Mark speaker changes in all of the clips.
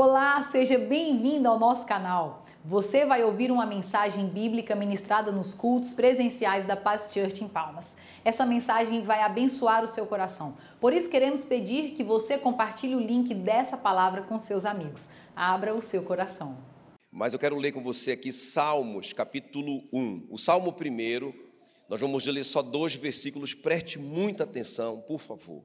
Speaker 1: Olá, seja bem-vindo ao nosso canal. Você vai ouvir uma mensagem bíblica ministrada nos cultos presenciais da Paz Church em Palmas. Essa mensagem vai abençoar o seu coração. Por isso queremos pedir que você compartilhe o link dessa palavra com seus amigos. Abra o seu coração.
Speaker 2: Mas eu quero ler com você aqui Salmos, capítulo 1. O Salmo primeiro, nós vamos ler só dois versículos, preste muita atenção, por favor.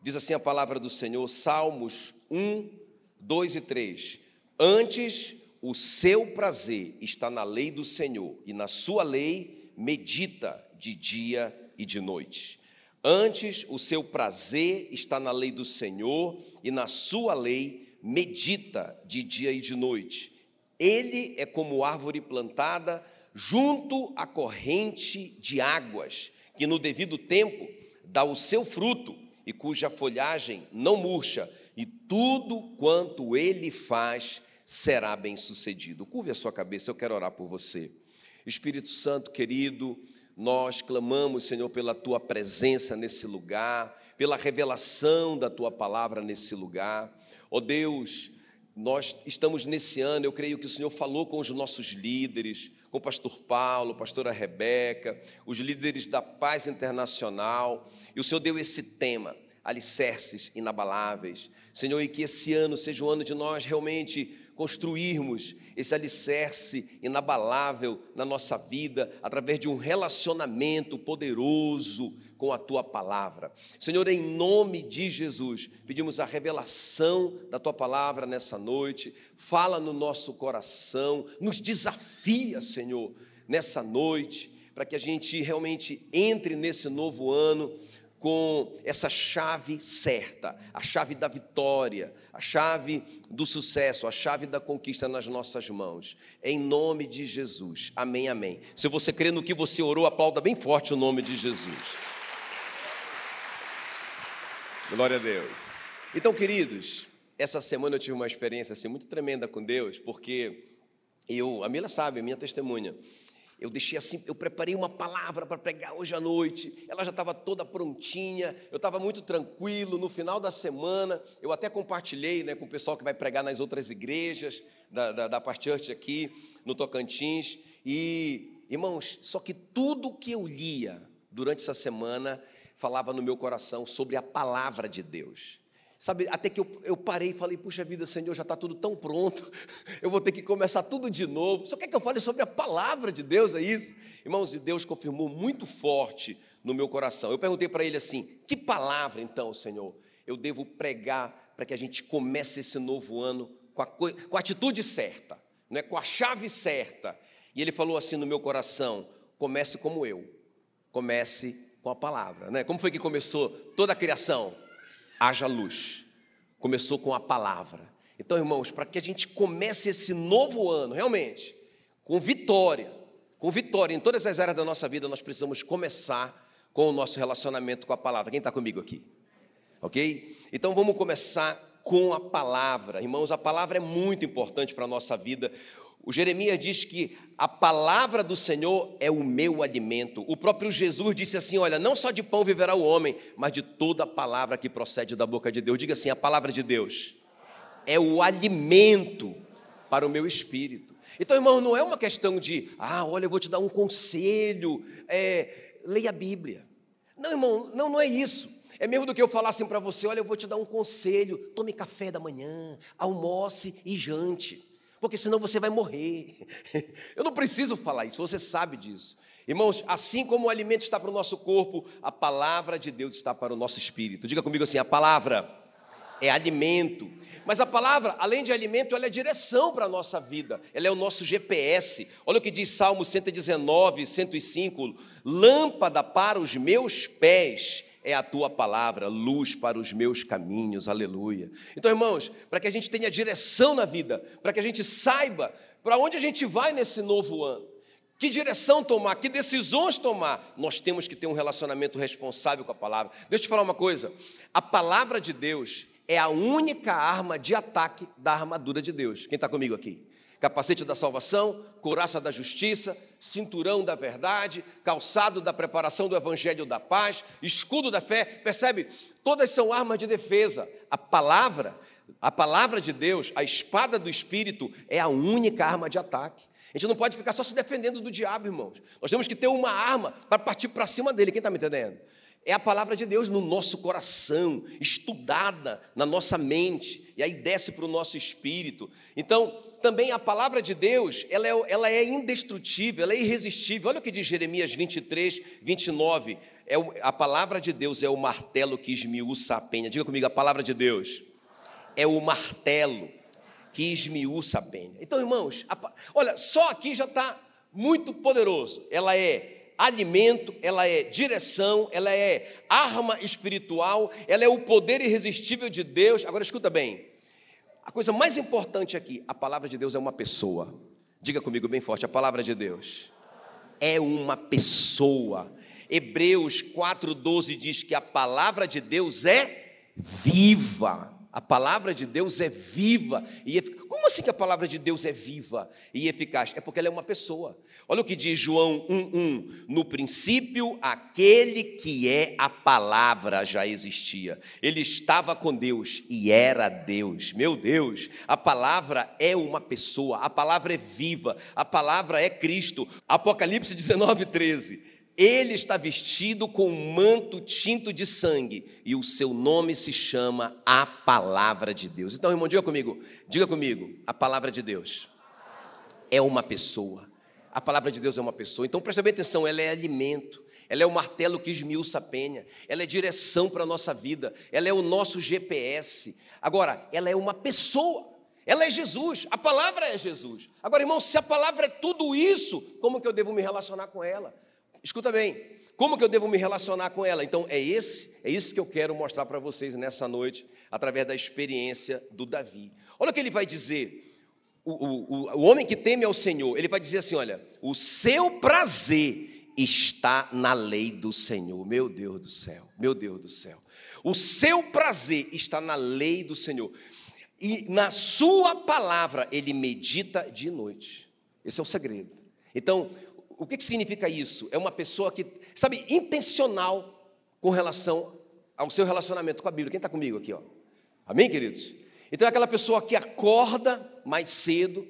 Speaker 2: Diz assim a palavra do Senhor, Salmos 1, 2 e 3. Antes o seu prazer está na lei do Senhor, e na sua lei medita de dia e de noite. Antes o seu prazer está na lei do Senhor, e na sua lei medita de dia e de noite. Ele é como árvore plantada junto à corrente de águas, que no devido tempo dá o seu fruto e cuja folhagem não murcha, tudo quanto ele faz será bem sucedido. Curve a sua cabeça, eu quero orar por você. Espírito Santo querido, nós clamamos, Senhor, pela tua presença nesse lugar, pela revelação da tua palavra nesse lugar. Ó oh Deus, nós estamos nesse ano, eu creio que o Senhor falou com os nossos líderes, com o pastor Paulo, pastora Rebeca, os líderes da paz internacional, e o Senhor deu esse tema, alicerces inabaláveis. Senhor, e que esse ano seja o ano de nós realmente construirmos esse alicerce inabalável na nossa vida, através de um relacionamento poderoso com a tua palavra. Senhor, em nome de Jesus, pedimos a revelação da tua palavra nessa noite, fala no nosso coração, nos desafia, Senhor, nessa noite, para que a gente realmente entre nesse novo ano com essa chave certa, a chave da vitória, a chave do sucesso, a chave da conquista nas nossas mãos. Em nome de Jesus. Amém, amém. Se você crê no que você orou, aplauda bem forte o nome de Jesus. Glória a Deus. Então, queridos, essa semana eu tive uma experiência assim muito tremenda com Deus, porque eu, a Mila sabe, a minha testemunha. Eu deixei assim, eu preparei uma palavra para pregar hoje à noite. Ela já estava toda prontinha. Eu estava muito tranquilo. No final da semana, eu até compartilhei né, com o pessoal que vai pregar nas outras igrejas da, da, da Church aqui no Tocantins. E, irmãos, só que tudo que eu lia durante essa semana falava no meu coração sobre a palavra de Deus. Sabe, até que eu, eu parei e falei, puxa vida, Senhor, já está tudo tão pronto, eu vou ter que começar tudo de novo. Só quer que eu fale sobre a palavra de Deus, é isso? Irmãos, e Deus confirmou muito forte no meu coração. Eu perguntei para ele assim: que palavra então, Senhor, eu devo pregar para que a gente comece esse novo ano com a, com a atitude certa, né, com a chave certa? E ele falou assim no meu coração: comece como eu, comece com a palavra. Né? Como foi que começou toda a criação? Haja luz. Começou com a palavra. Então, irmãos, para que a gente comece esse novo ano, realmente, com vitória, com vitória em todas as áreas da nossa vida, nós precisamos começar com o nosso relacionamento com a palavra. Quem está comigo aqui? Ok? Então vamos começar com a palavra. Irmãos, a palavra é muito importante para a nossa vida. O Jeremias diz que a palavra do Senhor é o meu alimento. O próprio Jesus disse assim: Olha, não só de pão viverá o homem, mas de toda a palavra que procede da boca de Deus. Diga assim: a palavra de Deus é o alimento para o meu espírito. Então, irmão, não é uma questão de, ah, olha, eu vou te dar um conselho, é, leia a Bíblia. Não, irmão, não, não é isso. É mesmo do que eu falar assim para você: olha, eu vou te dar um conselho, tome café da manhã, almoce e jante porque senão você vai morrer. Eu não preciso falar isso, você sabe disso. Irmãos, assim como o alimento está para o nosso corpo, a palavra de Deus está para o nosso espírito. Diga comigo assim: a palavra é alimento. Mas a palavra, além de alimento, ela é direção para a nossa vida, ela é o nosso GPS. Olha o que diz Salmo 119, 105: lâmpada para os meus pés é a tua palavra, luz para os meus caminhos, aleluia. Então, irmãos, para que a gente tenha direção na vida, para que a gente saiba para onde a gente vai nesse novo ano, que direção tomar, que decisões tomar, nós temos que ter um relacionamento responsável com a palavra. Deixa eu te falar uma coisa: a palavra de Deus é a única arma de ataque da armadura de Deus. Quem está comigo aqui? Capacete da salvação, couraça da justiça, cinturão da verdade, calçado da preparação do evangelho da paz, escudo da fé. Percebe? Todas são armas de defesa. A palavra A palavra de Deus, a espada do Espírito, é a única arma de ataque. A gente não pode ficar só se defendendo do diabo, irmãos. Nós temos que ter uma arma para partir para cima dele. Quem está me entendendo? É a palavra de Deus no nosso coração, estudada na nossa mente, e aí desce para o nosso espírito. Então, também a palavra de Deus, ela é, ela é indestrutível, ela é irresistível. Olha o que diz Jeremias 23, 29. É o, a palavra de Deus é o martelo que esmiuça a penha. Diga comigo, a palavra de Deus é o martelo que esmiuça a penha. Então, irmãos, a, olha, só aqui já está muito poderoso. Ela é alimento, ela é direção, ela é arma espiritual, ela é o poder irresistível de Deus. Agora escuta bem. A coisa mais importante aqui, a palavra de Deus é uma pessoa. Diga comigo bem forte, a palavra de Deus é uma pessoa. Hebreus 4:12 diz que a palavra de Deus é viva. A palavra de Deus é viva e eficaz. Como assim que a palavra de Deus é viva e eficaz? É porque ela é uma pessoa. Olha o que diz João 1:1. No princípio, aquele que é a palavra já existia. Ele estava com Deus e era Deus. Meu Deus, a palavra é uma pessoa, a palavra é viva, a palavra é Cristo. Apocalipse 19:13. Ele está vestido com um manto tinto de sangue e o seu nome se chama a palavra de Deus. Então, irmão, diga comigo, diga comigo, a palavra de Deus é uma pessoa. A palavra de Deus é uma pessoa. Então, presta bem atenção, ela é alimento. Ela é o martelo que esmiuça a penha, ela é direção para a nossa vida, ela é o nosso GPS. Agora, ela é uma pessoa, ela é Jesus, a palavra é Jesus. Agora, irmão, se a palavra é tudo isso, como que eu devo me relacionar com ela? Escuta bem, como que eu devo me relacionar com ela? Então, é esse, é isso que eu quero mostrar para vocês nessa noite, através da experiência do Davi. Olha o que ele vai dizer. O, o, o homem que teme ao Senhor, ele vai dizer assim: olha, o seu prazer está na lei do Senhor. Meu Deus do céu, meu Deus do céu. O seu prazer está na lei do Senhor. E na sua palavra ele medita de noite. Esse é o segredo. Então, o que, que significa isso? É uma pessoa que, sabe, intencional com relação ao seu relacionamento com a Bíblia. Quem está comigo aqui? Ó? Amém, queridos? Então é aquela pessoa que acorda mais cedo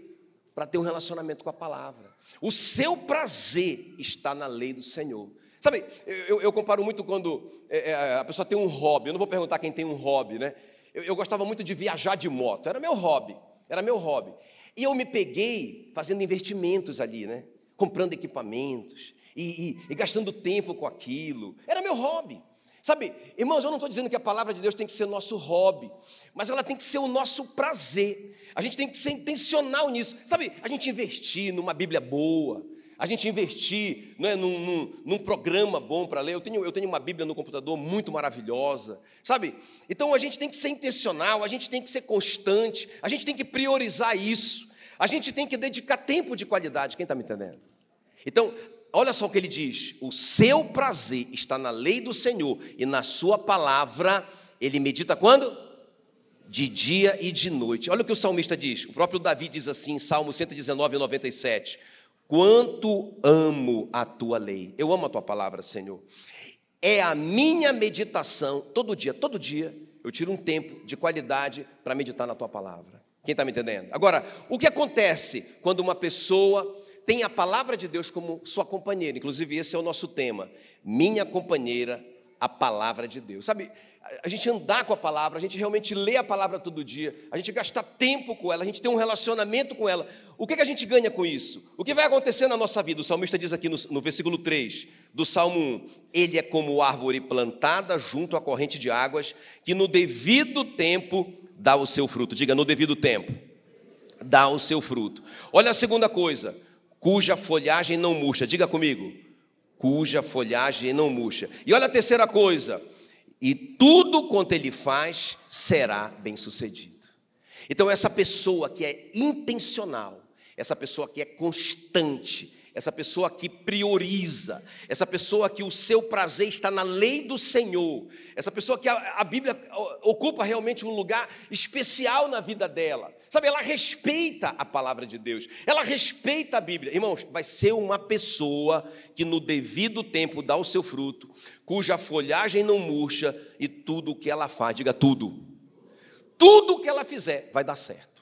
Speaker 2: para ter um relacionamento com a palavra. O seu prazer está na lei do Senhor. Sabe, eu, eu comparo muito quando é, é, a pessoa tem um hobby. Eu não vou perguntar quem tem um hobby, né? Eu, eu gostava muito de viajar de moto. Era meu hobby. Era meu hobby. E eu me peguei fazendo investimentos ali, né? Comprando equipamentos e, e, e gastando tempo com aquilo. Era meu hobby. Sabe, irmãos, eu não estou dizendo que a palavra de Deus tem que ser nosso hobby, mas ela tem que ser o nosso prazer. A gente tem que ser intencional nisso. Sabe, a gente investir numa Bíblia boa, a gente investir né, num, num, num programa bom para ler. Eu tenho, eu tenho uma Bíblia no computador muito maravilhosa, sabe? Então a gente tem que ser intencional, a gente tem que ser constante, a gente tem que priorizar isso, a gente tem que dedicar tempo de qualidade. Quem está me entendendo? Então, olha só o que ele diz: o seu prazer está na lei do Senhor e na sua palavra, ele medita quando? De dia e de noite. Olha o que o salmista diz, o próprio Davi diz assim, Salmo 119, 97. Quanto amo a tua lei, eu amo a tua palavra, Senhor. É a minha meditação, todo dia, todo dia, eu tiro um tempo de qualidade para meditar na tua palavra. Quem está me entendendo? Agora, o que acontece quando uma pessoa tem a palavra de Deus como sua companheira. Inclusive, esse é o nosso tema. Minha companheira, a palavra de Deus. Sabe, a gente andar com a palavra, a gente realmente lê a palavra todo dia, a gente gastar tempo com ela, a gente tem um relacionamento com ela. O que, que a gente ganha com isso? O que vai acontecer na nossa vida? O salmista diz aqui no, no versículo 3 do Salmo 1: Ele é como árvore plantada junto à corrente de águas, que no devido tempo dá o seu fruto. Diga, no devido tempo, dá o seu fruto. Olha a segunda coisa cuja folhagem não murcha. Diga comigo, cuja folhagem não murcha. E olha a terceira coisa, e tudo quanto ele faz será bem sucedido. Então, essa pessoa que é intencional, essa pessoa que é constante, essa pessoa que prioriza, essa pessoa que o seu prazer está na lei do Senhor, essa pessoa que a, a Bíblia ocupa realmente um lugar especial na vida dela. Sabe, ela respeita a palavra de Deus, ela respeita a Bíblia. Irmãos, vai ser uma pessoa que no devido tempo dá o seu fruto, cuja folhagem não murcha e tudo o que ela faz, diga tudo. tudo que ela fizer vai dar certo.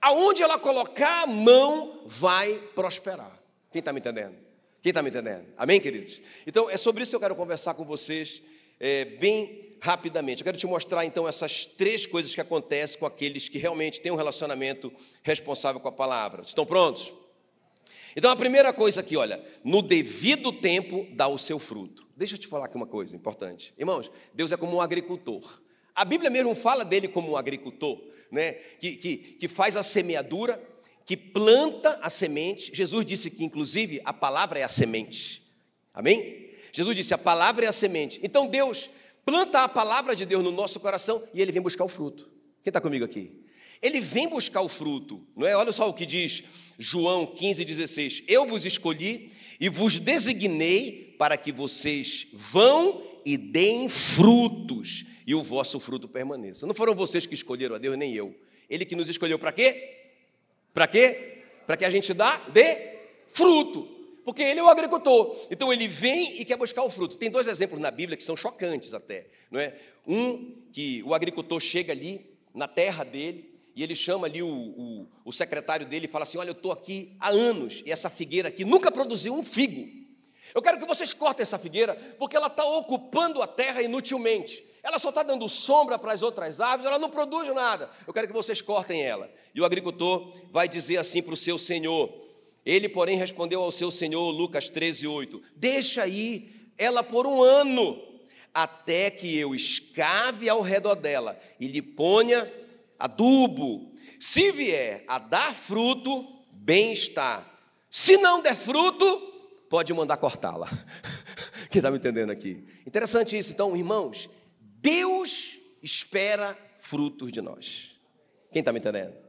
Speaker 2: Aonde ela colocar a mão, vai prosperar. Quem está me entendendo? Quem está me entendendo? Amém, queridos? Então, é sobre isso que eu quero conversar com vocês é, bem rapidamente. Eu quero te mostrar, então, essas três coisas que acontecem com aqueles que realmente têm um relacionamento responsável com a palavra. Estão prontos? Então, a primeira coisa aqui, olha, no devido tempo dá o seu fruto. Deixa eu te falar aqui uma coisa importante. Irmãos, Deus é como um agricultor. A Bíblia mesmo fala dele como um agricultor, né? que, que, que faz a semeadura, que planta a semente. Jesus disse que, inclusive, a palavra é a semente. Amém? Jesus disse: a palavra é a semente. Então Deus planta a palavra de Deus no nosso coração e ele vem buscar o fruto. Quem está comigo aqui? Ele vem buscar o fruto, não é? Olha só o que diz João 15,16: Eu vos escolhi e vos designei para que vocês vão e deem frutos e o vosso fruto permaneça. Não foram vocês que escolheram a Deus, nem eu. Ele que nos escolheu para quê? Para quê? Para que a gente dá fruto. Porque ele é o agricultor. Então ele vem e quer buscar o fruto. Tem dois exemplos na Bíblia que são chocantes até, não é? Um que o agricultor chega ali na terra dele e ele chama ali o, o, o secretário dele e fala assim: Olha, eu estou aqui há anos e essa figueira aqui nunca produziu um figo. Eu quero que vocês cortem essa figueira porque ela está ocupando a terra inutilmente. Ela só está dando sombra para as outras árvores, ela não produz nada. Eu quero que vocês cortem ela. E o agricultor vai dizer assim para o seu senhor. Ele, porém, respondeu ao seu senhor, Lucas 13, 8: Deixa aí ela por um ano, até que eu escave ao redor dela e lhe ponha adubo. Se vier a dar fruto, bem está. Se não der fruto, pode mandar cortá-la. Quem está me entendendo aqui? Interessante isso. Então, irmãos, Deus espera frutos de nós. Quem está me entendendo?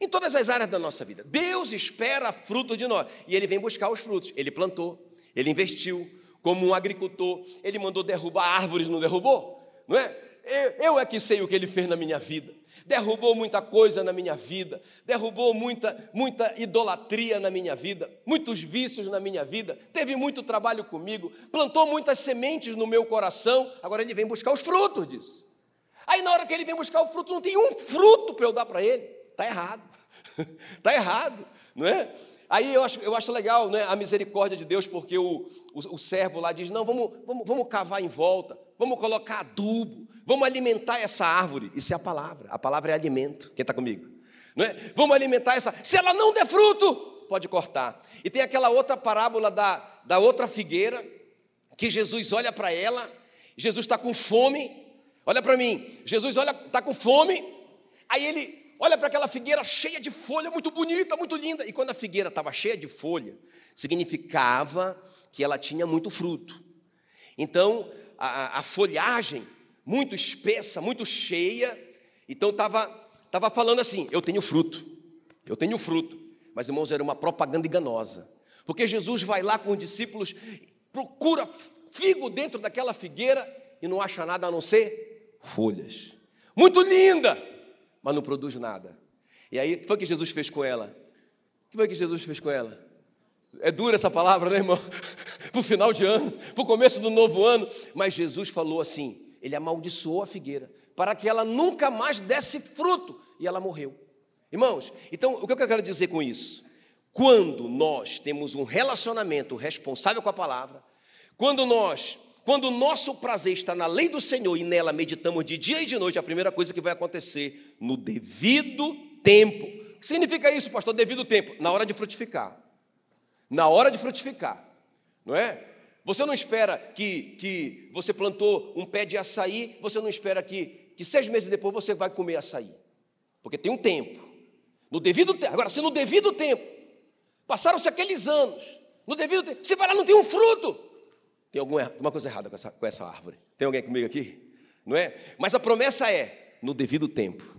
Speaker 2: Em todas as áreas da nossa vida, Deus espera frutos de nós e Ele vem buscar os frutos. Ele plantou, Ele investiu, como um agricultor, Ele mandou derrubar árvores, não derrubou? Não é? Eu é que sei o que Ele fez na minha vida. Derrubou muita coisa na minha vida, derrubou muita, muita idolatria na minha vida, muitos vícios na minha vida, teve muito trabalho comigo, plantou muitas sementes no meu coração, agora ele vem buscar os frutos disso. Aí na hora que ele vem buscar o fruto, não tem um fruto para eu dar para ele. Está errado. Está errado, não é? Aí eu acho, eu acho legal né, a misericórdia de Deus, porque o, o, o servo lá diz: não, vamos, vamos, vamos cavar em volta, vamos colocar adubo, vamos alimentar essa árvore. Isso é a palavra, a palavra é alimento. Quem está comigo? Não é? Vamos alimentar essa. Se ela não der fruto, pode cortar. E tem aquela outra parábola da, da outra figueira, que Jesus olha para ela, Jesus está com fome. Olha para mim, Jesus olha, está com fome, aí ele olha para aquela figueira cheia de folha, muito bonita, muito linda. E quando a figueira estava cheia de folha, significava que ela tinha muito fruto. Então, a, a folhagem, muito espessa, muito cheia, então estava tava falando assim: eu tenho fruto, eu tenho fruto. Mas, irmãos, era uma propaganda enganosa. Porque Jesus vai lá com os discípulos, procura figo dentro daquela figueira e não acha nada a não ser folhas. Muito linda, mas não produz nada. E aí, o que foi que Jesus fez com ela? O que foi que Jesus fez com ela? É dura essa palavra, né, irmão? para o final de ano, para o começo do novo ano. Mas Jesus falou assim: ele amaldiçoou a figueira, para que ela nunca mais desse fruto. E ela morreu. Irmãos, então o que eu quero dizer com isso? Quando nós temos um relacionamento responsável com a palavra, quando nós quando o nosso prazer está na lei do Senhor e nela meditamos de dia e de noite, a primeira coisa que vai acontecer no devido tempo. O que significa isso, pastor? Devido tempo? Na hora de frutificar. Na hora de frutificar. Não é? Você não espera que, que você plantou um pé de açaí, você não espera que, que seis meses depois você vai comer açaí. Porque tem um tempo. No devido tempo. Agora, se no devido tempo, passaram-se aqueles anos, no devido tempo, você vai lá não tem um fruto. Tem alguma, alguma coisa errada com essa, com essa árvore. Tem alguém comigo aqui? Não é? Mas a promessa é: no devido tempo,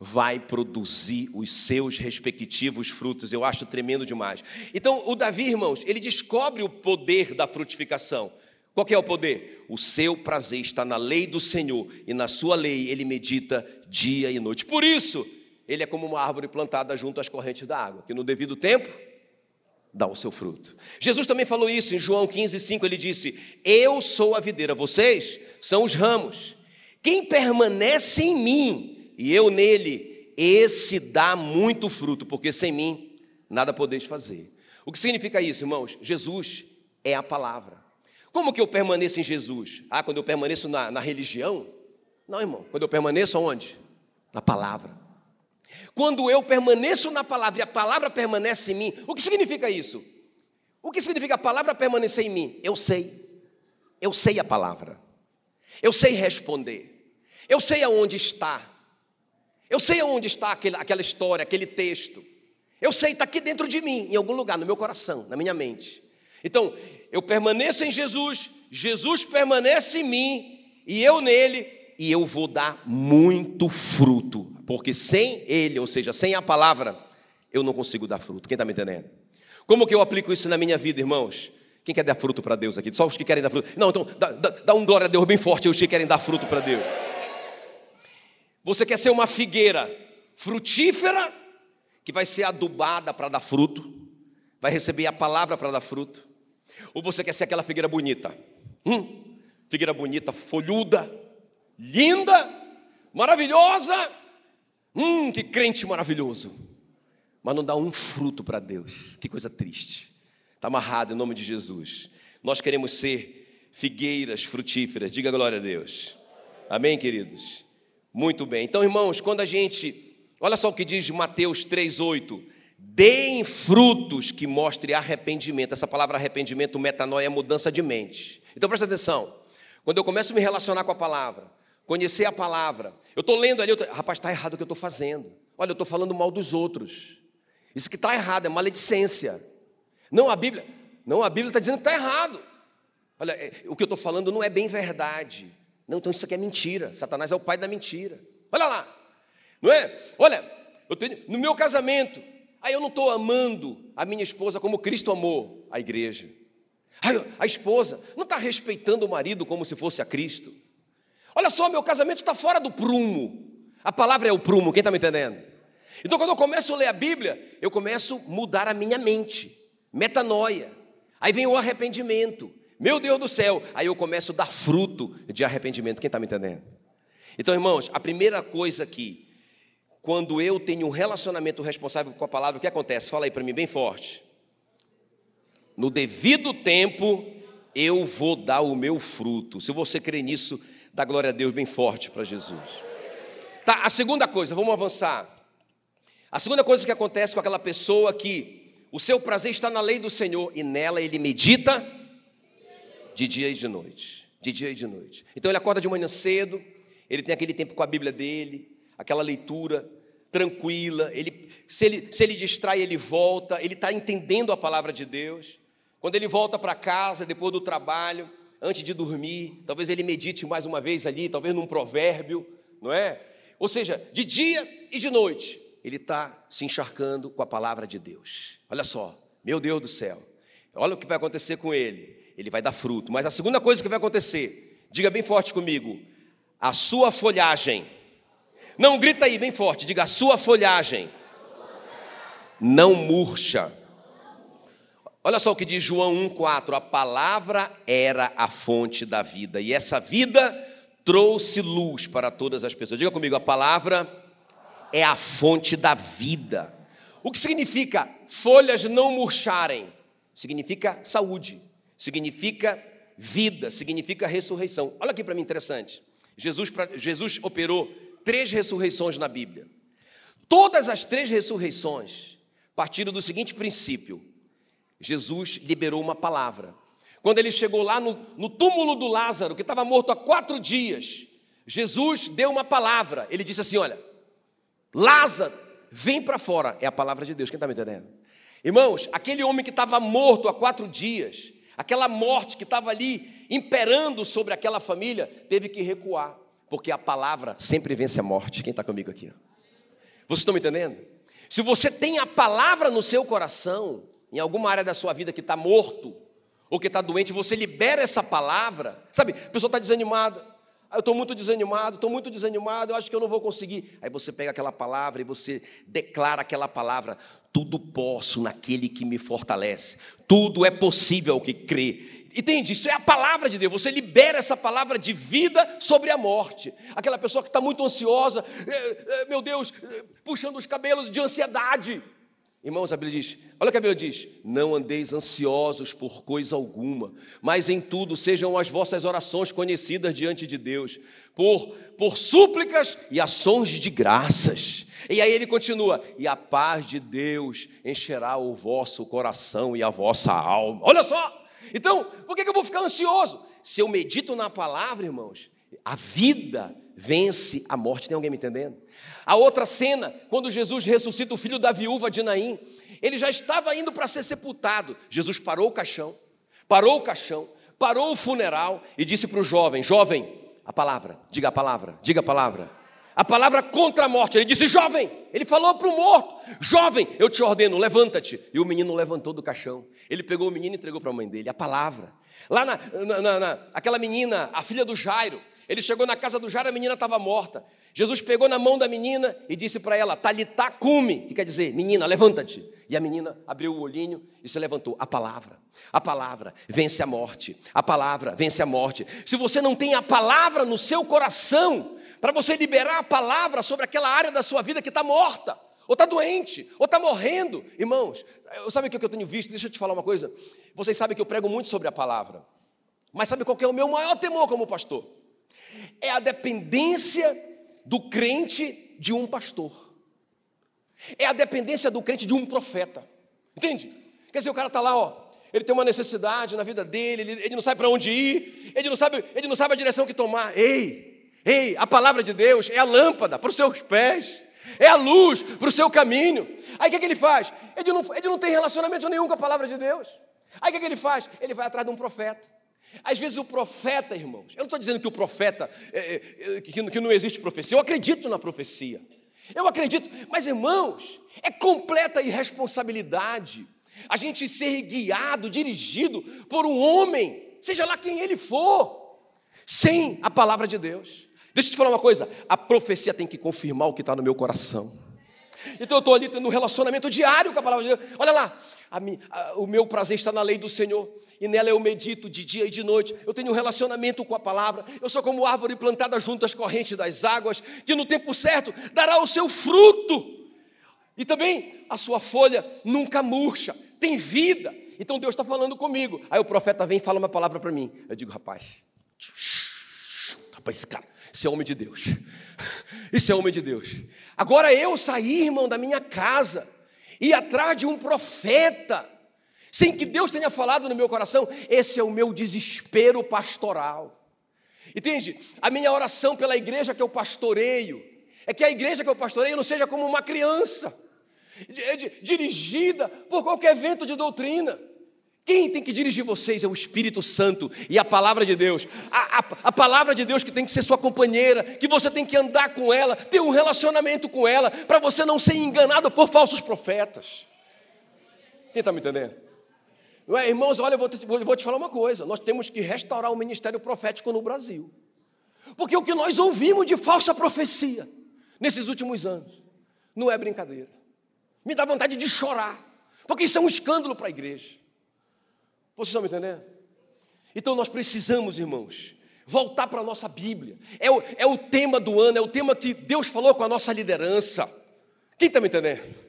Speaker 2: vai produzir os seus respectivos frutos. Eu acho tremendo demais. Então, o Davi, irmãos, ele descobre o poder da frutificação. Qual é o poder? O seu prazer está na lei do Senhor e na sua lei ele medita dia e noite. Por isso, ele é como uma árvore plantada junto às correntes da água, que no devido tempo dá o seu fruto. Jesus também falou isso em João 15, 5. Ele disse: Eu sou a videira, vocês são os ramos. Quem permanece em mim e eu nele, esse dá muito fruto, porque sem mim nada podeis fazer. O que significa isso, irmãos? Jesus é a palavra. Como que eu permaneço em Jesus? Ah, quando eu permaneço na, na religião? Não, irmão. Quando eu permaneço onde? Na palavra. Quando eu permaneço na palavra e a palavra permanece em mim, o que significa isso? O que significa a palavra permanecer em mim? Eu sei. Eu sei a palavra. Eu sei responder. Eu sei aonde está. Eu sei aonde está aquele, aquela história, aquele texto. Eu sei, está aqui dentro de mim, em algum lugar, no meu coração, na minha mente. Então, eu permaneço em Jesus, Jesus permanece em mim, e eu nele, e eu vou dar muito fruto, porque sem Ele, ou seja, sem a palavra, eu não consigo dar fruto. Quem está me entendendo? Como que eu aplico isso na minha vida, irmãos? Quem quer dar fruto para Deus aqui? Só os que querem dar fruto. Não, então dá, dá, dá um glória a Deus bem forte, os que querem dar fruto para Deus. Você quer ser uma figueira frutífera, que vai ser adubada para dar fruto, vai receber a palavra para dar fruto? Ou você quer ser aquela figueira bonita? Hum? Figueira bonita, folhuda, linda, maravilhosa. Hum, que crente maravilhoso. Mas não dá um fruto para Deus. Que coisa triste. Está amarrado em nome de Jesus. Nós queremos ser figueiras frutíferas. Diga glória a Deus. Amém, queridos? Muito bem. Então, irmãos, quando a gente. Olha só o que diz Mateus 3,8. Deem frutos que mostrem arrependimento. Essa palavra arrependimento, metanoia, é mudança de mente. Então presta atenção. Quando eu começo a me relacionar com a palavra, conhecer a palavra. Eu estou lendo ali, tô, rapaz, está errado o que eu estou fazendo. Olha, eu estou falando mal dos outros. Isso que está errado, é maledicência. Não, a Bíblia, não, a Bíblia está dizendo que está errado. Olha, é, o que eu estou falando não é bem verdade. Não, então isso aqui é mentira. Satanás é o pai da mentira. Olha lá, não é? Olha, tenho, no meu casamento, aí eu não estou amando a minha esposa como Cristo amou a igreja. A esposa não está respeitando o marido como se fosse a Cristo. Olha só, meu casamento está fora do prumo. A palavra é o prumo, quem está me entendendo? Então, quando eu começo a ler a Bíblia, eu começo a mudar a minha mente, metanoia. Aí vem o arrependimento. Meu Deus do céu, aí eu começo a dar fruto de arrependimento. Quem está me entendendo? Então, irmãos, a primeira coisa aqui, quando eu tenho um relacionamento responsável com a palavra, o que acontece? Fala aí para mim bem forte. No devido tempo, eu vou dar o meu fruto. Se você crê nisso, Dá glória a Deus bem forte para Jesus. Tá, a segunda coisa, vamos avançar. A segunda coisa que acontece com aquela pessoa que o seu prazer está na lei do Senhor e nela ele medita de dia e de noite. De dia e de noite. Então ele acorda de manhã cedo, ele tem aquele tempo com a Bíblia dele, aquela leitura tranquila, ele, se, ele, se ele distrai, ele volta, ele está entendendo a palavra de Deus. Quando ele volta para casa, depois do trabalho, antes de dormir, talvez ele medite mais uma vez ali, talvez num provérbio, não é? Ou seja, de dia e de noite, ele está se encharcando com a palavra de Deus. Olha só, meu Deus do céu, olha o que vai acontecer com ele. Ele vai dar fruto. Mas a segunda coisa que vai acontecer, diga bem forte comigo, a sua folhagem. Não grita aí bem forte, diga a sua folhagem não murcha Olha só o que diz João 1,4: a palavra era a fonte da vida, e essa vida trouxe luz para todas as pessoas. Diga comigo, a palavra é a fonte da vida. O que significa folhas não murcharem? Significa saúde, significa vida, significa ressurreição. Olha aqui para mim interessante. Jesus, Jesus operou três ressurreições na Bíblia. Todas as três ressurreições partiram do seguinte princípio: Jesus liberou uma palavra. Quando ele chegou lá no, no túmulo do Lázaro, que estava morto há quatro dias, Jesus deu uma palavra. Ele disse assim: Olha, Lázaro, vem para fora. É a palavra de Deus. Quem está me entendendo? Irmãos, aquele homem que estava morto há quatro dias, aquela morte que estava ali imperando sobre aquela família, teve que recuar, porque a palavra sempre vence a morte. Quem está comigo aqui? Vocês estão me entendendo? Se você tem a palavra no seu coração, em alguma área da sua vida que está morto ou que está doente, você libera essa palavra. Sabe, a pessoa está desanimada. eu estou muito desanimado, estou muito desanimado, eu acho que eu não vou conseguir. Aí você pega aquela palavra e você declara aquela palavra: tudo posso naquele que me fortalece, tudo é possível ao que crê. Entende? Isso é a palavra de Deus. Você libera essa palavra de vida sobre a morte. Aquela pessoa que está muito ansiosa, é, é, meu Deus, é, puxando os cabelos de ansiedade. Irmãos, a Bíblia diz: olha o que a Bíblia diz: não andeis ansiosos por coisa alguma, mas em tudo sejam as vossas orações conhecidas diante de Deus, por, por súplicas e ações de graças. E aí ele continua: e a paz de Deus encherá o vosso coração e a vossa alma. Olha só! Então, por que eu vou ficar ansioso? Se eu medito na palavra, irmãos, a vida vence a morte. Tem alguém me entendendo? A outra cena, quando Jesus ressuscita o filho da viúva de Naim, ele já estava indo para ser sepultado. Jesus parou o caixão, parou o caixão, parou o funeral e disse para o jovem: Jovem, a palavra, diga a palavra, diga a palavra. A palavra contra a morte. Ele disse: Jovem, ele falou para o morto: Jovem, eu te ordeno, levanta-te. E o menino levantou do caixão. Ele pegou o menino e entregou para a mãe dele. A palavra. Lá na, na, na, aquela menina, a filha do Jairo, ele chegou na casa do Jairo, a menina estava morta. Jesus pegou na mão da menina e disse para ela: Talitá cume, que quer dizer, menina, levanta-te. E a menina abriu o olhinho e se levantou. A palavra, a palavra vence a morte. A palavra vence a morte. Se você não tem a palavra no seu coração, para você liberar a palavra sobre aquela área da sua vida que está morta, ou está doente, ou está morrendo, irmãos, sabe o que eu tenho visto? Deixa eu te falar uma coisa. Vocês sabem que eu prego muito sobre a palavra, mas sabe qual é o meu maior temor como pastor? É a dependência do crente de um pastor. É a dependência do crente de um profeta. Entende? Quer dizer, o cara está lá, ó, ele tem uma necessidade na vida dele, ele, ele não sabe para onde ir, ele não, sabe, ele não sabe a direção que tomar. Ei, ei, a palavra de Deus é a lâmpada para os seus pés, é a luz para o seu caminho. Aí o que, que ele faz? Ele não, ele não tem relacionamento nenhum com a palavra de Deus. Aí o que, que ele faz? Ele vai atrás de um profeta. Às vezes o profeta, irmãos, eu não estou dizendo que o profeta, é, é, que, que não existe profecia, eu acredito na profecia. Eu acredito, mas irmãos, é completa irresponsabilidade a gente ser guiado, dirigido por um homem, seja lá quem ele for, sem a palavra de Deus. Deixa eu te falar uma coisa: a profecia tem que confirmar o que está no meu coração. Então eu estou ali tendo um relacionamento diário com a palavra de Deus. Olha lá, a, a, o meu prazer está na lei do Senhor e nela eu medito de dia e de noite. Eu tenho um relacionamento com a palavra. Eu sou como árvore plantada junto às correntes das águas, que no tempo certo dará o seu fruto. E também a sua folha nunca murcha, tem vida. Então Deus está falando comigo. Aí o profeta vem e fala uma palavra para mim. Eu digo, rapaz, rapaz, esse cara, esse é homem de Deus. Isso é homem de Deus. Agora eu saí, irmão, da minha casa, e atrás de um profeta sem que Deus tenha falado no meu coração, esse é o meu desespero pastoral. Entende? A minha oração pela igreja que eu pastoreio é que a igreja que eu pastoreio não seja como uma criança, dirigida por qualquer vento de doutrina. Quem tem que dirigir vocês é o Espírito Santo e a palavra de Deus. A, a, a, palavra de Deus que tem que ser sua companheira, que você tem que andar com ela, ter um relacionamento com ela, para você não ser enganado por falsos profetas. Quem está me entendendo? É, irmãos, olha, eu vou, te, vou te falar uma coisa: nós temos que restaurar o ministério profético no Brasil. Porque o que nós ouvimos de falsa profecia nesses últimos anos não é brincadeira. Me dá vontade de chorar, porque isso é um escândalo para a igreja. Vocês estão me entendendo? Então nós precisamos, irmãos, voltar para a nossa Bíblia. É o, é o tema do ano, é o tema que Deus falou com a nossa liderança. Quem está me entendendo?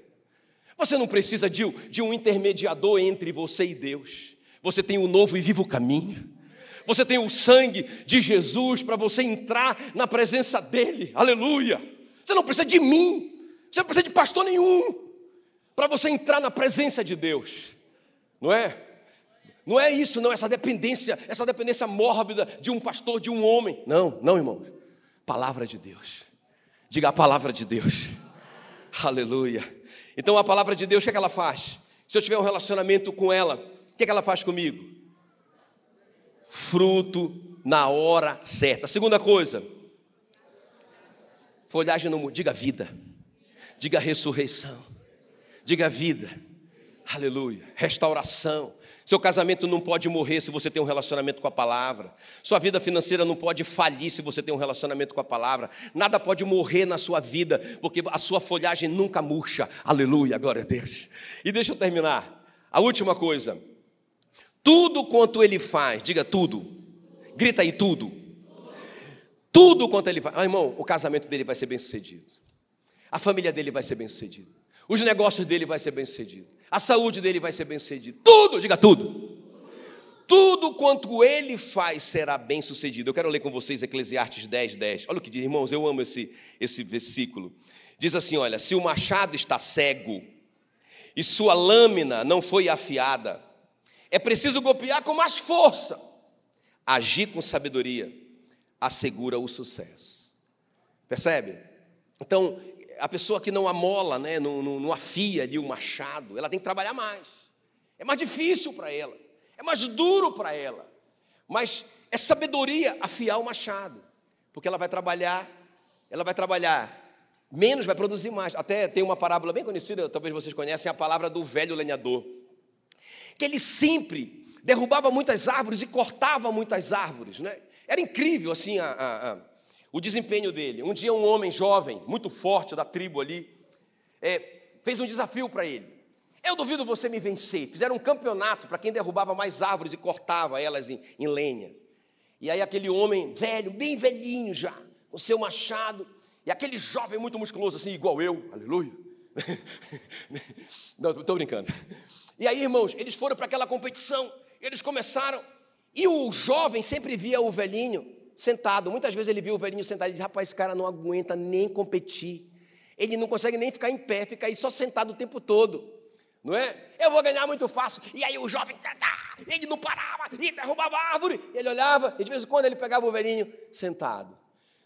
Speaker 2: Você não precisa de, de um intermediador entre você e Deus. Você tem o um novo e vivo caminho. Você tem o sangue de Jesus para você entrar na presença dEle. Aleluia. Você não precisa de mim. Você não precisa de pastor nenhum. Para você entrar na presença de Deus. Não é? Não é isso, não, essa dependência, essa dependência mórbida de um pastor, de um homem. Não, não, irmão. Palavra de Deus. Diga a palavra de Deus. Aleluia. Então a palavra de Deus, o que, é que ela faz? Se eu tiver um relacionamento com ela, o que, é que ela faz comigo? Fruto na hora certa. Segunda coisa, folhagem no diga vida, diga ressurreição, diga vida, aleluia, restauração. Seu casamento não pode morrer se você tem um relacionamento com a palavra. Sua vida financeira não pode falir se você tem um relacionamento com a palavra. Nada pode morrer na sua vida, porque a sua folhagem nunca murcha. Aleluia, glória a Deus. E deixa eu terminar. A última coisa. Tudo quanto ele faz, diga tudo. Grita aí tudo. Tudo quanto ele faz. Ah, irmão, o casamento dele vai ser bem sucedido. A família dele vai ser bem sucedida. Os negócios dele vai ser bem sucedido. A saúde dele vai ser bem sucedida. Tudo, diga tudo. Tudo quanto ele faz será bem sucedido. Eu quero ler com vocês Eclesiastes 10, 10. Olha o que diz, irmãos, eu amo esse, esse versículo. Diz assim: olha, se o machado está cego e sua lâmina não foi afiada, é preciso golpear com mais força. Agir com sabedoria assegura o sucesso. Percebe? Então, a pessoa que não amola, né, não, não, não afia ali o machado, ela tem que trabalhar mais. É mais difícil para ela, é mais duro para ela. Mas é sabedoria afiar o machado, porque ela vai trabalhar, ela vai trabalhar menos, vai produzir mais. Até tem uma parábola bem conhecida, talvez vocês conhecem, a palavra do velho lenhador, que ele sempre derrubava muitas árvores e cortava muitas árvores, né? Era incrível assim a, a, a o desempenho dele. Um dia, um homem jovem, muito forte da tribo ali, é, fez um desafio para ele. Eu duvido você me vencer. Fizeram um campeonato para quem derrubava mais árvores e cortava elas em, em lenha. E aí, aquele homem velho, bem velhinho já, com seu machado, e aquele jovem muito musculoso, assim, igual eu, aleluia. Não, estou brincando. E aí, irmãos, eles foram para aquela competição, eles começaram, e o jovem sempre via o velhinho sentado. Muitas vezes ele viu o velhinho sentado e disse: Rapaz, esse cara não aguenta nem competir. Ele não consegue nem ficar em pé, fica aí só sentado o tempo todo. Não é? Eu vou ganhar muito fácil. E aí o jovem, ele não parava, e derrubava a árvore. Ele olhava, e de vez em quando ele pegava o velhinho sentado.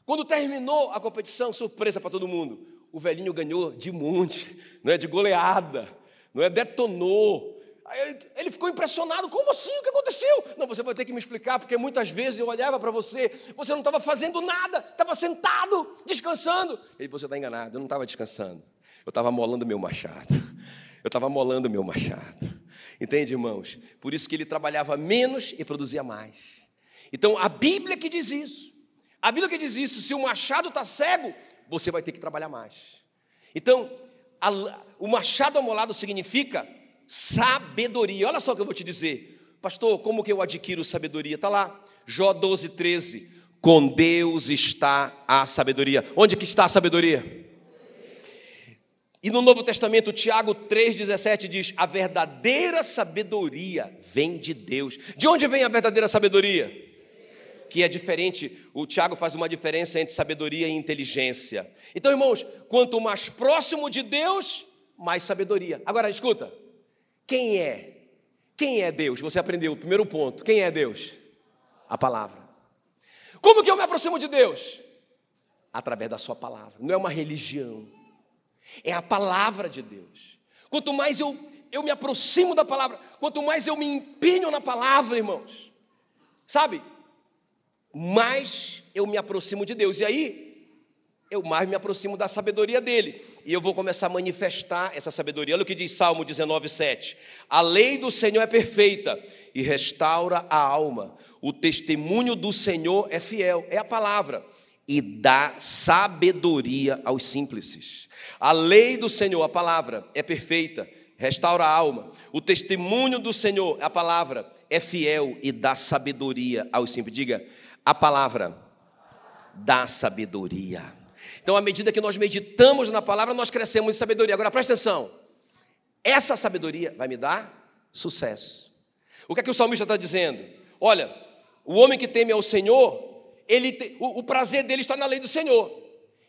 Speaker 2: Quando terminou a competição, surpresa para todo mundo, o velhinho ganhou de monte, não é? de goleada, não é? detonou, Ele ficou impressionado, como assim? O que aconteceu? Não, você vai ter que me explicar, porque muitas vezes eu olhava para você, você não estava fazendo nada, estava sentado, descansando. Ele, você está enganado, eu não estava descansando, eu estava molando meu machado, eu estava molando meu machado. Entende, irmãos? Por isso que ele trabalhava menos e produzia mais. Então, a Bíblia que diz isso. A Bíblia que diz isso, se o machado está cego, você vai ter que trabalhar mais. Então, a, o machado amolado significa sabedoria. Olha só o que eu vou te dizer. Pastor, como que eu adquiro sabedoria? Está lá, Jó 12, 13. Com Deus está a sabedoria. Onde que está a sabedoria? E no Novo Testamento, Tiago 3,17 diz: A verdadeira sabedoria vem de Deus. De onde vem a verdadeira sabedoria? Que é diferente, o Tiago faz uma diferença entre sabedoria e inteligência. Então, irmãos, quanto mais próximo de Deus, mais sabedoria. Agora, escuta, quem é? Quem é Deus? Você aprendeu o primeiro ponto. Quem é Deus? A palavra. Como que eu me aproximo de Deus? Através da sua palavra. Não é uma religião. É a palavra de Deus. Quanto mais eu, eu me aproximo da palavra, quanto mais eu me empenho na palavra, irmãos, sabe? Mais eu me aproximo de Deus. E aí, eu mais me aproximo da sabedoria dele e eu vou começar a manifestar essa sabedoria. Olha o que diz Salmo 19, 7. A lei do Senhor é perfeita e restaura a alma. O testemunho do Senhor é fiel, é a palavra, e dá sabedoria aos simples. A lei do Senhor, a palavra, é perfeita, restaura a alma. O testemunho do Senhor, a palavra, é fiel e dá sabedoria aos simples. Diga, a palavra dá sabedoria. Então, à medida que nós meditamos na palavra, nós crescemos em sabedoria. Agora, presta atenção: essa sabedoria vai me dar sucesso. O que é que o salmista está dizendo? Olha, o homem que teme ao Senhor, ele te, o, o, prazer dele está na lei do Senhor.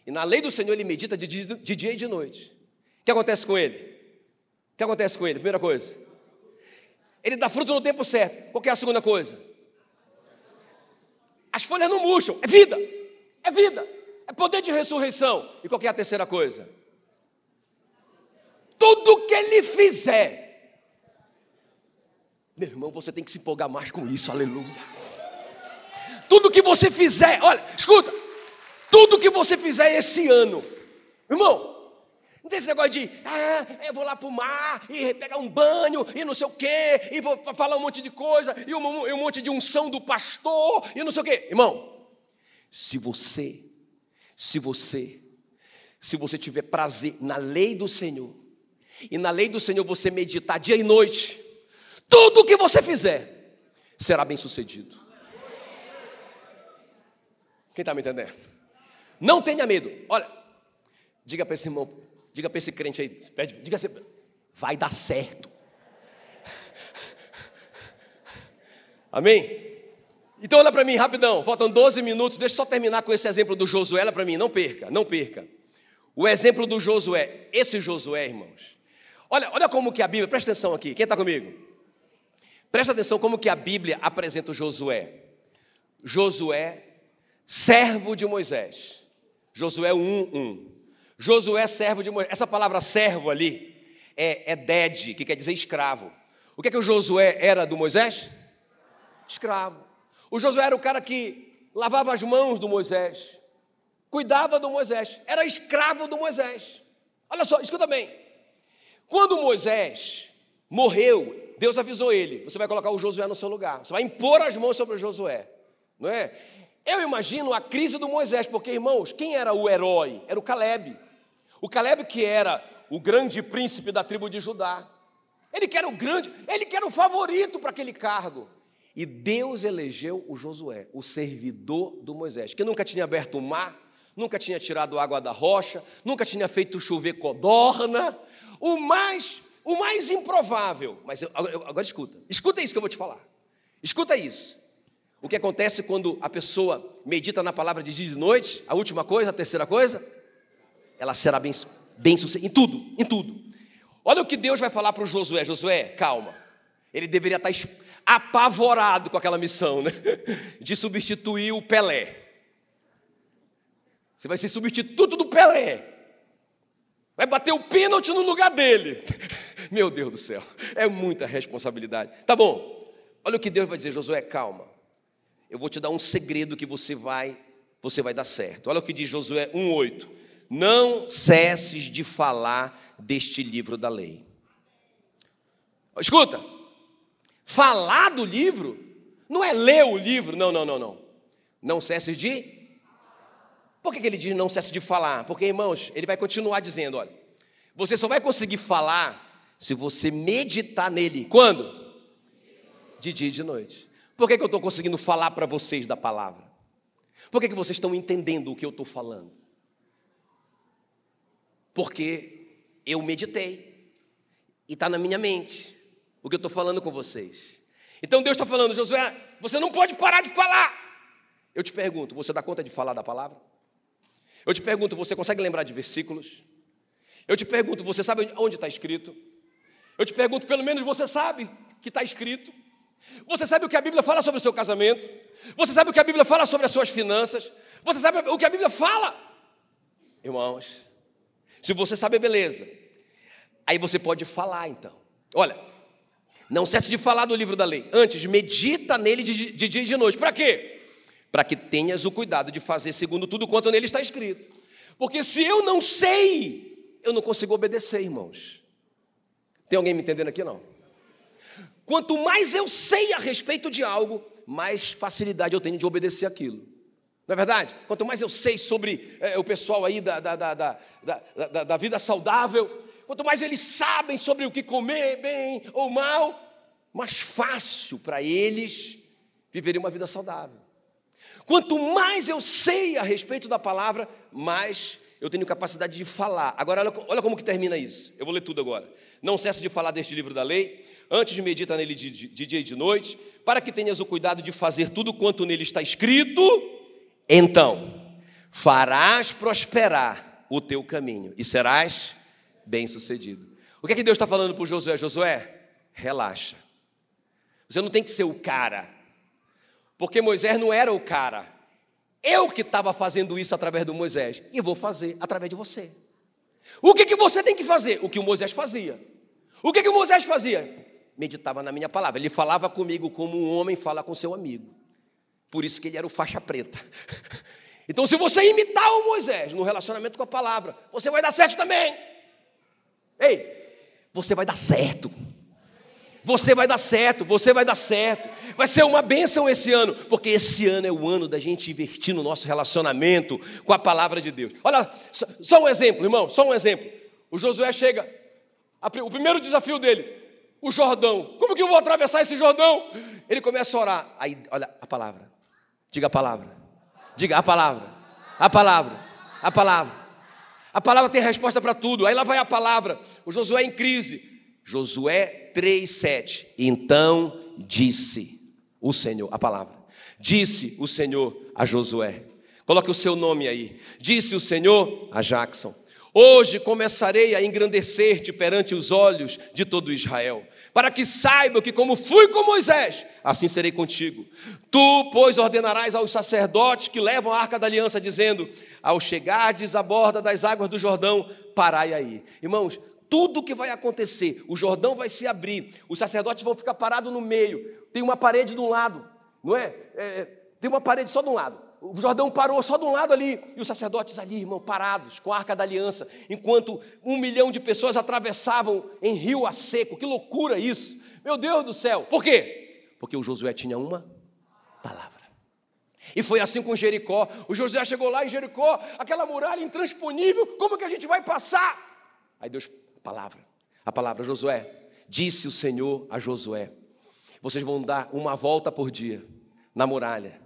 Speaker 2: E na lei do Senhor ele medita de, de, de dia e de noite. O que acontece com ele? O que acontece com ele? Primeira coisa. Ele dá fruto no tempo certo. Qual é a segunda coisa? As folhas não murcham. É vida. É vida. É poder de ressurreição. E qual é a terceira coisa? Tudo que ele fizer. Meu irmão, você tem que se empolgar mais com isso, aleluia. Tudo que você fizer, olha, escuta, tudo que você fizer esse ano, irmão, Não tem esse negócio de, ah, eu vou lá para o mar e pegar um banho e não sei o quê, e vou falar um monte de coisa, e um, um monte de unção do pastor, e não sei o quê. Irmão, se você, se você, se você tiver prazer na lei do Senhor, e na lei do Senhor você meditar dia e noite, tudo o que você fizer será bem sucedido. Quem está me entendendo? Não tenha medo. Olha, diga para esse irmão, diga para esse crente aí, diga assim, vai dar certo. Amém? Então olha para mim rapidão, faltam 12 minutos, deixa eu só terminar com esse exemplo do Josué, olha para mim, não perca, não perca. O exemplo do Josué, esse Josué, irmãos. Olha, olha como que a Bíblia, presta atenção aqui, quem está comigo? Presta atenção como que a Bíblia apresenta o Josué. Josué, servo de Moisés. Josué 1:1. Josué, servo de Moisés. Essa palavra servo ali é, é que quer dizer escravo. O que é que o Josué era do Moisés? Escravo. O Josué era o cara que lavava as mãos do Moisés, cuidava do Moisés, era escravo do Moisés. Olha só, escuta bem. Quando Moisés morreu, Deus avisou ele: você vai colocar o Josué no seu lugar, você vai impor as mãos sobre o Josué, não é? Eu imagino a crise do Moisés, porque, irmãos, quem era o herói? Era o Caleb. O Caleb que era o grande príncipe da tribo de Judá. Ele que era o grande, ele que era o favorito para aquele cargo. E Deus elegeu o Josué, o servidor do Moisés, que nunca tinha aberto o mar, nunca tinha tirado água da rocha, nunca tinha feito chover codorna, o mais, o mais improvável. Mas eu, agora escuta, escuta isso que eu vou te falar. Escuta isso. O que acontece quando a pessoa medita na palavra de dia e de noite? A última coisa, a terceira coisa, ela será bem, bem sucedida em tudo, em tudo. Olha o que Deus vai falar para o Josué: Josué, calma. Ele deveria estar apavorado com aquela missão, né? De substituir o Pelé. Você vai ser substituto do Pelé. Vai bater o pênalti no lugar dele. Meu Deus do céu, é muita responsabilidade. Tá bom, olha o que Deus vai dizer, Josué, calma eu vou te dar um segredo que você vai, você vai dar certo. Olha o que diz Josué 1:8. Não cesses de falar deste livro da lei. Escuta. Falar do livro não é ler o livro, não, não, não, não. Não cesses de Por que, que ele diz não cesse de falar? Porque, irmãos, ele vai continuar dizendo, olha, você só vai conseguir falar se você meditar nele. Quando? De dia e de noite. Por que, que eu estou conseguindo falar para vocês da palavra? Por que, que vocês estão entendendo o que eu estou falando? Porque eu meditei e está na minha mente o que eu estou falando com vocês. Então Deus está falando, Josué, você não pode parar de falar. Eu te pergunto, você dá conta de falar da palavra? Eu te pergunto, você consegue lembrar de versículos? Eu te pergunto, você sabe onde está escrito? Eu te pergunto, pelo menos você sabe que está escrito? Você sabe o que a Bíblia fala sobre o seu casamento? Você sabe o que a Bíblia fala sobre as suas finanças? Você sabe o que a Bíblia fala? Irmãos, se você sabe, beleza. Aí você pode falar então. Olha, não cesse de falar do livro da lei. Antes, medita nele de, de dia e de noite. Para quê? Para que tenhas o cuidado de fazer segundo tudo quanto nele está escrito. Porque se eu não sei, eu não consigo obedecer, irmãos. Tem alguém me entendendo aqui não? Quanto mais eu sei a respeito de algo, mais facilidade eu tenho de obedecer aquilo. Não é verdade? Quanto mais eu sei sobre é, o pessoal aí da, da, da, da, da vida saudável, quanto mais eles sabem sobre o que comer bem ou mal, mais fácil para eles viverem uma vida saudável. Quanto mais eu sei a respeito da palavra, mais eu tenho capacidade de falar. Agora, olha, olha como que termina isso. Eu vou ler tudo agora. Não cesse de falar deste livro da lei, antes de meditar nele de, de, de dia e de noite, para que tenhas o cuidado de fazer tudo quanto nele está escrito, então farás prosperar o teu caminho e serás bem-sucedido. O que é que Deus está falando para Josué? Josué, relaxa. Você não tem que ser o cara, porque Moisés não era o cara. Eu que estava fazendo isso através do Moisés, e vou fazer através de você. O que, que você tem que fazer? O que o Moisés fazia. O que, que o Moisés fazia? meditava na minha palavra. Ele falava comigo como um homem fala com seu amigo. Por isso que ele era o faixa preta. Então, se você imitar o Moisés no relacionamento com a palavra, você vai dar certo também. Ei, você vai dar certo. Você vai dar certo, você vai dar certo. Vai ser uma bênção esse ano, porque esse ano é o ano da gente investir no nosso relacionamento com a palavra de Deus. Olha, só um exemplo, irmão, só um exemplo. O Josué chega, o primeiro desafio dele, o Jordão. Como que eu vou atravessar esse Jordão? Ele começa a orar. Aí, olha a palavra. Diga a palavra. Diga a palavra. A palavra. A palavra. A palavra tem resposta para tudo. Aí lá vai a palavra. O Josué em crise. Josué 3:7. Então disse o Senhor, a palavra. Disse o Senhor a Josué. Coloque o seu nome aí. Disse o Senhor a Jackson. Hoje começarei a engrandecer-te perante os olhos de todo Israel, para que saiba que, como fui com Moisés, assim serei contigo. Tu, pois, ordenarás aos sacerdotes que levam a arca da aliança, dizendo: Ao chegardes à borda das águas do Jordão, parai aí. Irmãos, tudo que vai acontecer, o Jordão vai se abrir, os sacerdotes vão ficar parados no meio, tem uma parede de um lado, não é? é tem uma parede só de um lado o Jordão parou só de um lado ali, e os sacerdotes ali, irmão, parados, com a arca da aliança, enquanto um milhão de pessoas atravessavam em rio a seco. Que loucura isso! Meu Deus do céu! Por quê? Porque o Josué tinha uma palavra. E foi assim com Jericó. O Josué chegou lá em Jericó, aquela muralha intransponível, como que a gente vai passar? Aí Deus, a palavra, a palavra, Josué, disse o Senhor a Josué: vocês vão dar uma volta por dia na muralha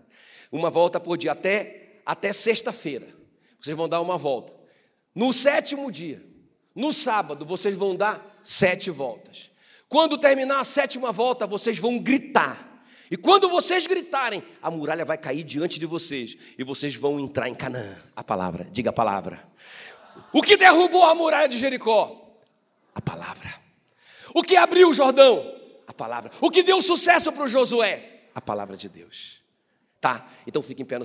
Speaker 2: uma volta por dia, até, até sexta-feira. Vocês vão dar uma volta. No sétimo dia, no sábado, vocês vão dar sete voltas. Quando terminar a sétima volta, vocês vão gritar. E quando vocês gritarem, a muralha vai cair diante de vocês e vocês vão entrar em Canaã. A palavra, diga a palavra. O que derrubou a muralha de Jericó? A palavra. O que abriu o Jordão? A palavra. O que deu sucesso para o Josué? A palavra de Deus. Tá, então fique em pé no